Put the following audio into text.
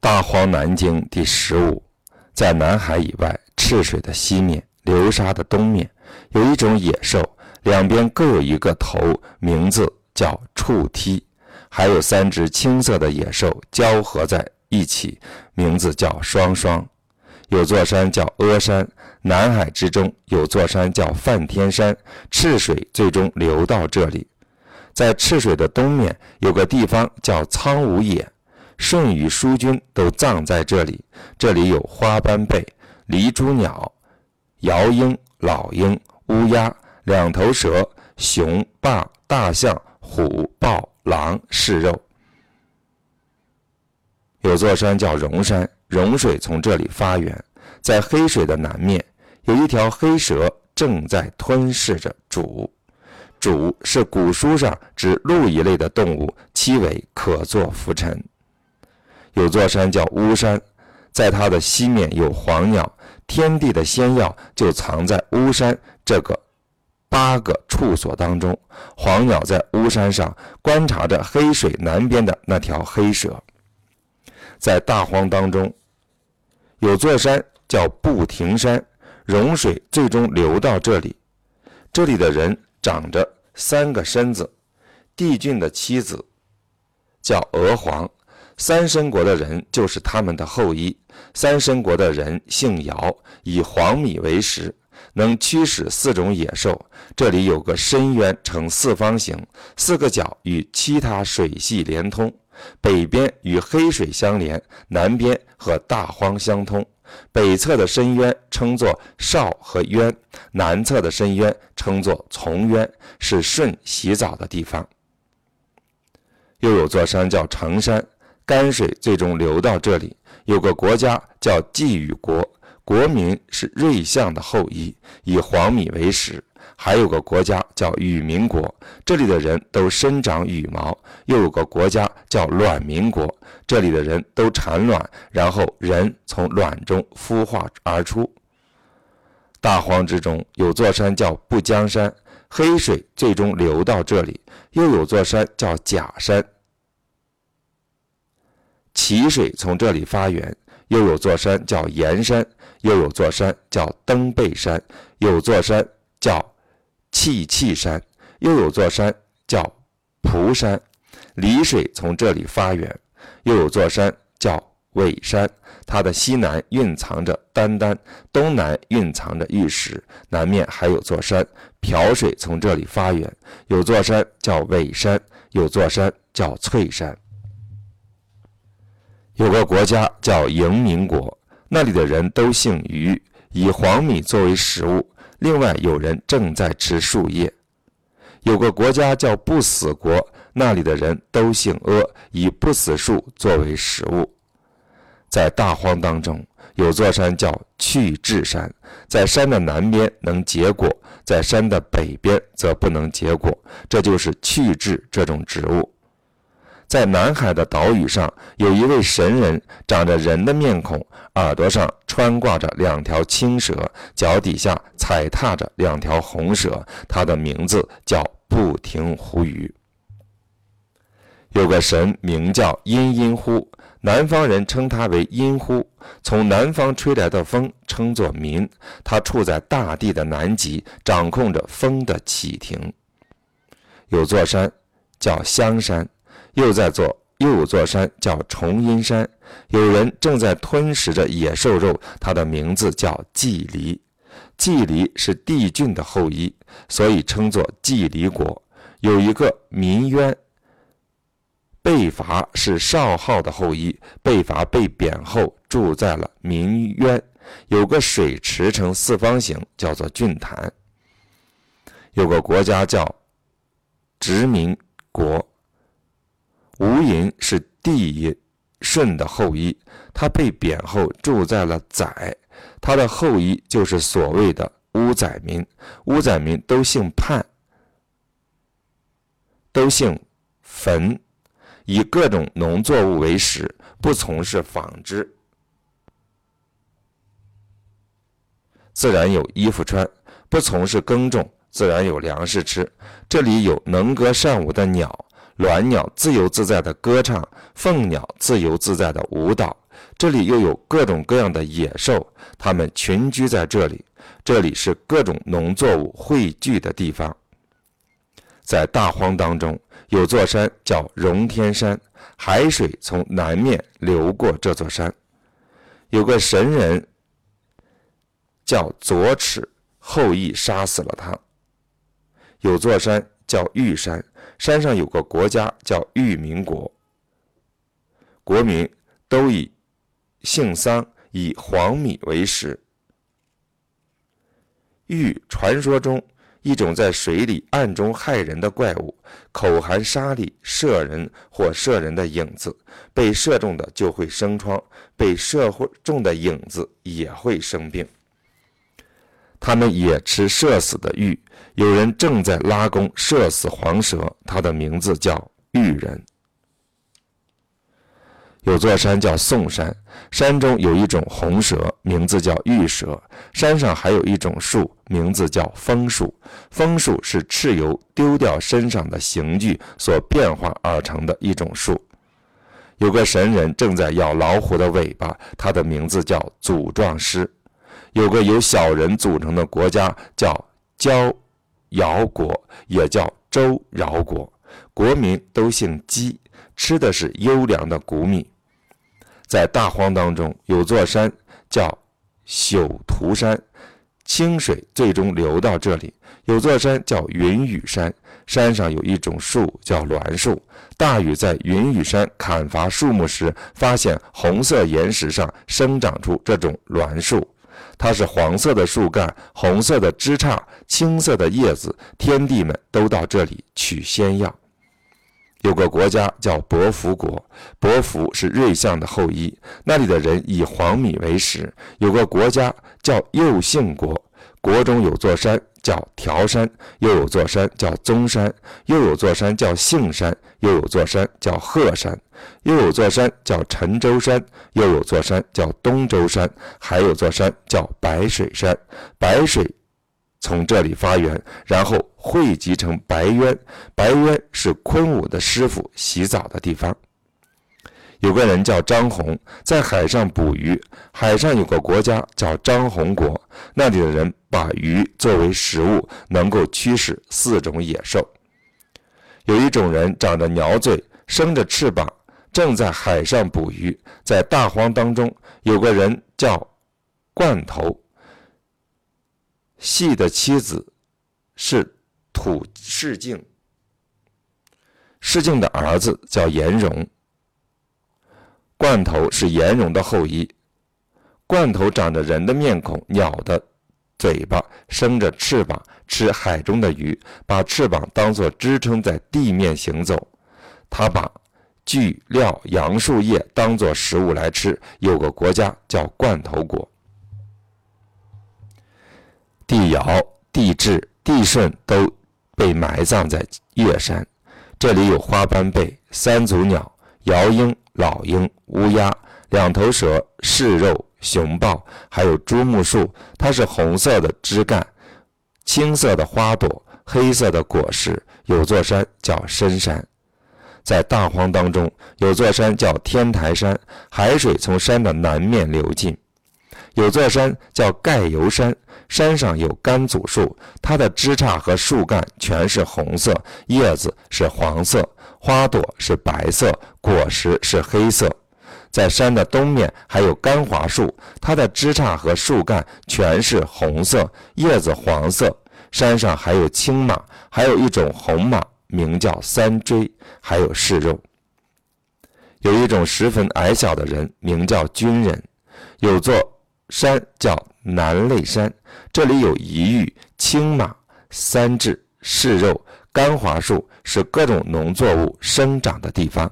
大荒南经第十五，在南海以外，赤水的西面，流沙的东面，有一种野兽，两边各有一个头，名字叫触梯，还有三只青色的野兽交合在一起，名字叫双双。有座山叫阿山，南海之中有座山叫梵天山，赤水最终流到这里。在赤水的东面有个地方叫苍梧野。舜与叔君都葬在这里。这里有花斑贝、狸蛛鸟、鹞鹰、老鹰、乌鸦、两头蛇、熊、霸、大象、虎、豹、狼是肉。有座山叫荣山，融水从这里发源。在黑水的南面，有一条黑蛇正在吞噬着主。主是古书上指鹿一类的动物，其尾可作浮尘。有座山叫巫山，在它的西面有黄鸟，天地的仙药就藏在巫山这个八个处所当中。黄鸟在巫山上观察着黑水南边的那条黑蛇。在大荒当中，有座山叫不停山，融水最终流到这里。这里的人长着三个身子，帝俊的妻子叫娥皇。三申国的人就是他们的后裔。三申国的人姓尧，以黄米为食，能驱使四种野兽。这里有个深渊呈四方形，四个角与其他水系连通，北边与黑水相连，南边和大荒相通。北侧的深渊称作少和渊，南侧的深渊称作从渊，是舜洗澡的地方。又有座山叫成山。泔水最终流到这里。有个国家叫季羽国，国民是瑞相的后裔，以黄米为食。还有个国家叫羽民国，这里的人都生长羽毛。又有个国家叫卵民国，这里的人都产卵，然后人从卵中孵化而出。大荒之中有座山叫不江山，黑水最终流到这里。又有座山叫假山。奇水从这里发源，又有座山叫盐山，又有座山叫登背山，有座山叫气气山，又有座山叫蒲山。漓水从这里发源，又有座山叫尾山，它的西南蕴藏着丹丹，东南蕴藏着玉石，南面还有座山。瓢水从这里发源，有座山叫尾山，有座山叫翠山。有个国家叫迎民国，那里的人都姓于，以黄米作为食物。另外有人正在吃树叶。有个国家叫不死国，那里的人都姓阿，以不死树作为食物。在大荒当中，有座山叫去智山，在山的南边能结果，在山的北边则不能结果，这就是去智这种植物。在南海的岛屿上，有一位神人，长着人的面孔，耳朵上穿挂着两条青蛇，脚底下踩踏着两条红蛇。他的名字叫不停胡鱼。有个神名叫阴阴呼，南方人称他为阴呼，从南方吹来的风称作民。他处在大地的南极，掌控着风的起停。有座山叫香山。又在座，又有座山叫重阴山，有人正在吞食着野兽肉，它的名字叫季离。季离是帝俊的后裔，所以称作季离国。有一个民渊，被伐是少昊的后裔，被伐被贬后住在了民渊。有个水池呈四方形，叫做郡坛。有个国家叫殖民国。吴银是帝舜的后裔，他被贬后住在了宰，他的后裔就是所谓的乌宰民。乌宰民都姓潘，都姓坟，以各种农作物为食，不从事纺织，自然有衣服穿；不从事耕种，自然有粮食吃。这里有能歌善舞的鸟。鸾鸟自由自在的歌唱，凤鸟自由自在的舞蹈。这里又有各种各样的野兽，它们群居在这里。这里是各种农作物汇聚的地方。在大荒当中，有座山叫荣天山，海水从南面流过这座山。有个神人叫左齿，后羿杀死了他。有座山叫玉山，山上有个国家叫玉民国，国民都以姓桑，以黄米为食。玉传说中一种在水里暗中害人的怪物，口含沙粒射人或射人的影子，被射中的就会生疮，被射中的影子也会生病。他们也吃射死的玉。有人正在拉弓射死黄蛇，他的名字叫玉人。有座山叫宋山，山中有一种红蛇，名字叫玉蛇。山上还有一种树，名字叫枫树。枫树是蚩尤丢掉身上的刑具所变化而成的一种树。有个神人正在咬老虎的尾巴，他的名字叫祖壮师。有个由小人组成的国家叫焦尧国，也叫周尧国，国民都姓姬，吃的是优良的谷米。在大荒当中，有座山叫朽涂山，清水最终流到这里。有座山叫云雨山，山上有一种树叫栾树。大禹在云雨山砍伐树木时，发现红色岩石上生长出这种栾树。它是黄色的树干，红色的枝杈，青色的叶子，天帝们都到这里取仙药。有个国家叫伯福国，伯福是瑞象的后裔，那里的人以黄米为食。有个国家叫右姓国，国中有座山叫条山，又有座山叫宗山，又有座山叫杏山，又有座山叫鹤山。又有座山叫陈州山，又有座山叫东周山，还有座山叫白水山。白水从这里发源，然后汇集成白渊。白渊是昆武的师傅洗澡的地方。有个人叫张宏，在海上捕鱼。海上有个国家叫张宏国，那里的人把鱼作为食物，能够驱使四种野兽。有一种人长着鸟嘴，生着翅膀。正在海上捕鱼，在大荒当中，有个人叫罐头。细的妻子是土世敬，世敬的儿子叫颜容。罐头是颜容的后裔。罐头长着人的面孔，鸟的嘴巴，生着翅膀，吃海中的鱼，把翅膀当作支撑在地面行走。他把。锯料杨树叶当做食物来吃。有个国家叫罐头国。帝尧、帝挚、帝舜都被埋葬在岳山。这里有花斑贝、三足鸟、鹞鹰、老鹰、乌鸦、两头蛇、柿肉、熊豹，还有珠木树。它是红色的枝干，青色的花朵，黑色的果实。有座山叫深山。在大荒当中，有座山叫天台山，海水从山的南面流进。有座山叫盖油山，山上有甘祖树，它的枝杈和树干全是红色，叶子是黄色，花朵是白色，果实是黑色。在山的东面还有甘华树，它的枝杈和树干全是红色，叶子黄色。山上还有青马，还有一种红马。名叫三锥，还有嗜肉。有一种十分矮小的人，名叫军人。有座山叫南泪山，这里有一玉、青马、三雉、柿肉、干华树，是各种农作物生长的地方。